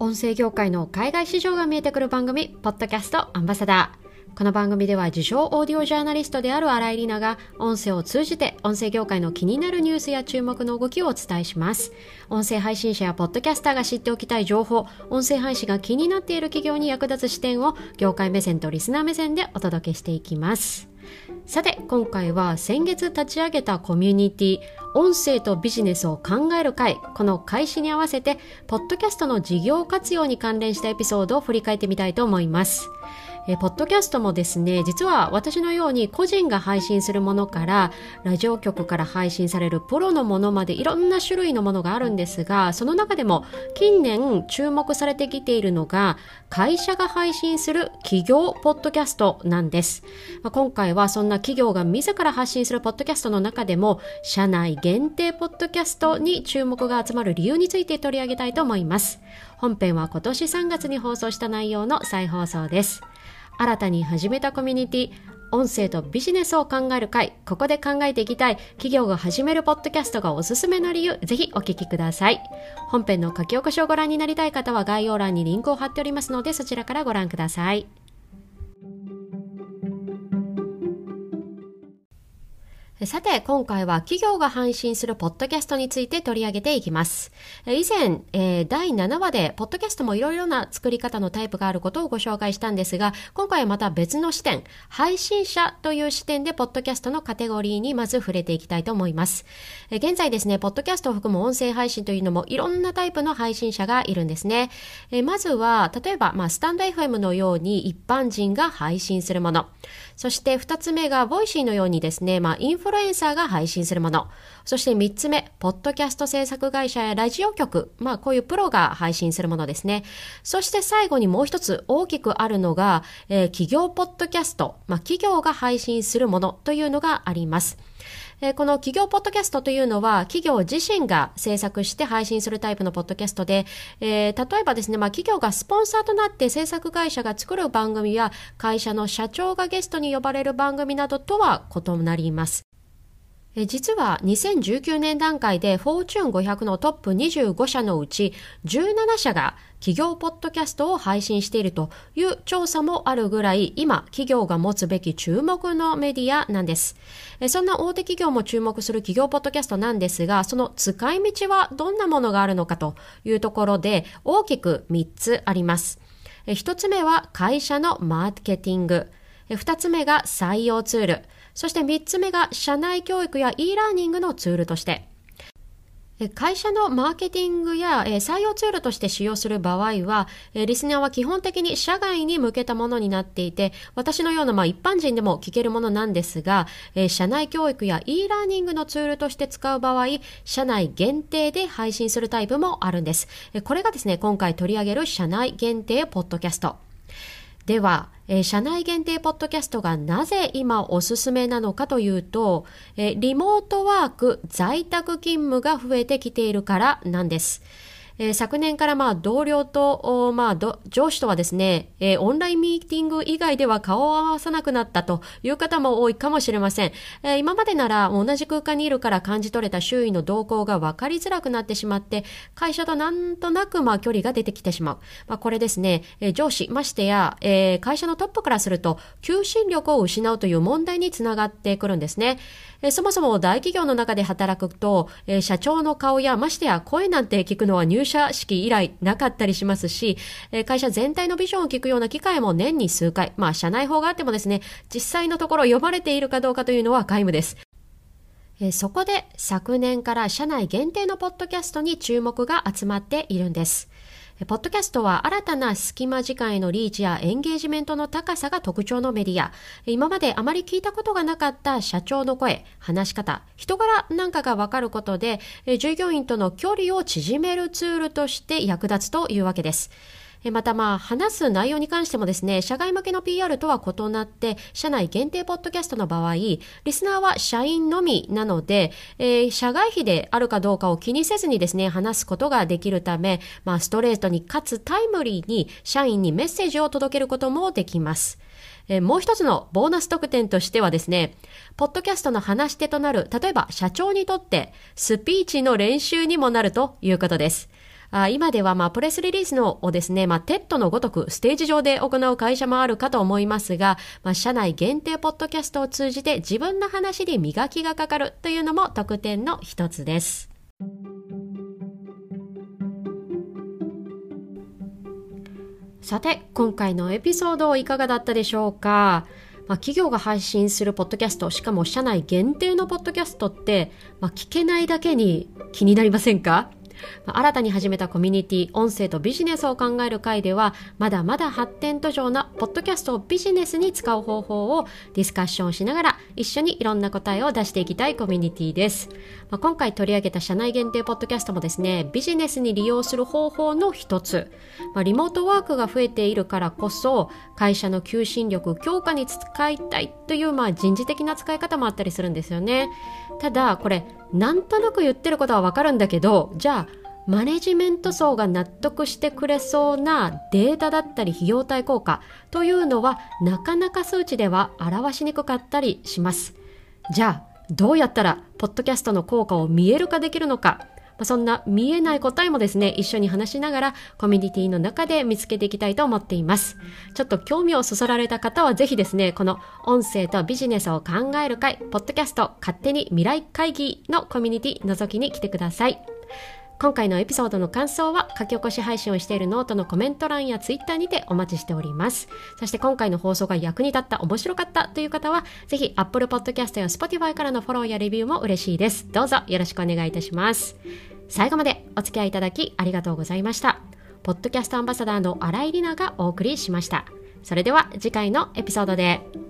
音声業界の海外市場が見えてくる番組、ポッドキャストアンバサダー。この番組では自称オーディオジャーナリストである新井里奈が音声を通じて音声業界の気になるニュースや注目の動きをお伝えします。音声配信者やポッドキャスターが知っておきたい情報、音声配信が気になっている企業に役立つ視点を業界目線とリスナー目線でお届けしていきます。さて今回は先月立ち上げたコミュニティ音声とビジネスを考える会この開始に合わせてポッドキャストの事業活用に関連したエピソードを振り返ってみたいと思います。えポッドキャストもですね実は私のように個人が配信するものからラジオ局から配信されるプロのものまでいろんな種類のものがあるんですがその中でも近年注目されてきているのが会社が配信する企業ポッドキャストなんです、まあ、今回はそんな企業が自ら発信するポッドキャストの中でも社内限定ポッドキャストに注目が集まる理由について取り上げたいと思います。本編は今年3月に放送した内容の再放送です。新たに始めたコミュニティ音声とビジネスを考える会ここで考えていきたい企業が始めるポッドキャストがおすすめの理由ぜひお聞きください。本編の書き起こしをご覧になりたい方は概要欄にリンクを貼っておりますのでそちらからご覧ください。さて、今回は企業が配信するポッドキャストについて取り上げていきます。以前、第7話で、ポッドキャストもいろいろな作り方のタイプがあることをご紹介したんですが、今回はまた別の視点、配信者という視点で、ポッドキャストのカテゴリーにまず触れていきたいと思います。現在ですね、ポッドキャストを含む音声配信というのもいろんなタイプの配信者がいるんですね。まずは、例えば、まあ、スタンド FM のように一般人が配信するもの。そして二つ目が、ボイシーのようにですね、まあ、インフルエンサーが配信するもの。そして三つ目、ポッドキャスト制作会社やラジオ局。まあ、こういうプロが配信するものですね。そして最後にもう一つ大きくあるのが、えー、企業ポッドキャスト。まあ、企業が配信するものというのがあります。えこの企業ポッドキャストというのは企業自身が制作して配信するタイプのポッドキャストで、えー、例えばですね、まあ、企業がスポンサーとなって制作会社が作る番組や会社の社長がゲストに呼ばれる番組などとは異なります。実は2019年段階でフォーチュン500のトップ25社のうち17社が企業ポッドキャストを配信しているという調査もあるぐらい今企業が持つべき注目のメディアなんです。そんな大手企業も注目する企業ポッドキャストなんですがその使い道はどんなものがあるのかというところで大きく3つあります。1つ目は会社のマーケティング。2つ目が採用ツール。そして3つ目が社内教育や e ラーニングのツールとして、会社のマーケティングや採用ツールとして使用する場合は、リスナーは基本的に社外に向けたものになっていて、私のようなま一般人でも聞けるものなんですが、社内教育や e ラーニングのツールとして使う場合、社内限定で配信するタイプもあるんです。これがですね、今回取り上げる社内限定ポッドキャスト。では、えー、社内限定ポッドキャストがなぜ今おすすめなのかというと、えー、リモートワーク、在宅勤務が増えてきているからなんです。えー、昨年からまあ同僚と、まあ、上司とはですね、えー、オンラインミーティング以外では顔を合わさなくなったという方も多いかもしれません。えー、今までなら同じ空間にいるから感じ取れた周囲の動向が分かりづらくなってしまって、会社となんとなくまあ距離が出てきてしまう。まあ、これですね、え上司、ましてや、え会社のトップからすると、求心力を失うという問題につながってくるんですね。えそもそも大企業の中で働くと、え社長の顔やましてや声なんて聞くのは入社式以来なかったりしますし、え会社全体のビジョンを聞くような機会も年に数回、まあ社内法があってもですね、実際のところ呼ばれているかどうかというのは皆無です。えそこで昨年から社内限定のポッドキャストに注目が集まっているんです。ポッドキャストは新たな隙間時間へのリーチやエンゲージメントの高さが特徴のメディア。今まであまり聞いたことがなかった社長の声、話し方、人柄なんかがわかることで、従業員との距離を縮めるツールとして役立つというわけです。またまあ話す内容に関してもですね、社外向けの PR とは異なって、社内限定ポッドキャストの場合、リスナーは社員のみなので、えー、社外費であるかどうかを気にせずにですね、話すことができるため、まあストレートにかつタイムリーに社員にメッセージを届けることもできます。もう一つのボーナス特典としてはですね、ポッドキャストの話し手となる、例えば社長にとってスピーチの練習にもなるということです。あ今ではまあプレスリリースのをですね、まあ、 TED のごとくステージ上で行う会社もあるかと思いますが、まあ、社内限定ポッドキャストを通じて自分の話に磨きがかかるというのも特典の一つです。さて、今回のエピソードいかがだったでしょうか？まあ、企業が配信するポッドキャスト、しかも社内限定のポッドキャストって、まあ、聞けないだけに気になりませんか？新たに始めたコミュニティ、音声とビジネスを考える会では、まだまだ発展途上なポッドキャストをビジネスに使う方法をディスカッションしながら、一緒にいろんな答えを出していきたいコミュニティです。まあ、今回取り上げた社内限定ポッドキャストもですね、ビジネスに利用する方法の一つ。まあ、リモートワークが増えているからこそ、会社の求心力強化に使いたいという、まあ、人事的な使い方もあったりするんですよね。ただ、これ、なんとなく言ってることはわかるんだけど、じゃあ、マネジメント層が納得してくれそうなデータだったり費用対効果というのはなかなか数値では表しにくかったりします。じゃあどうやったらポッドキャストの効果を見える化できるのかそんな見えない答えもですね、一緒に話しながらコミュニティの中で見つけていきたいと思っています。ちょっと興味をそそられた方はぜひですね、この音声とビジネスを考える会、ポッドキャスト勝手に未来会議のコミュニティ覗きに来てください。今回のエピソードの感想は書き起こし配信をしているノートのコメント欄やツイッターにてお待ちしております。そして今回の放送が役に立った、面白かったという方は、ぜひ Apple Podcast や Spotify からのフォローやレビューも嬉しいです。どうぞよろしくお願いいたします。最後までお付き合いいただきありがとうございました。ポッドキャストアンバサダーの新井里奈がお送りしました。それでは次回のエピソードで。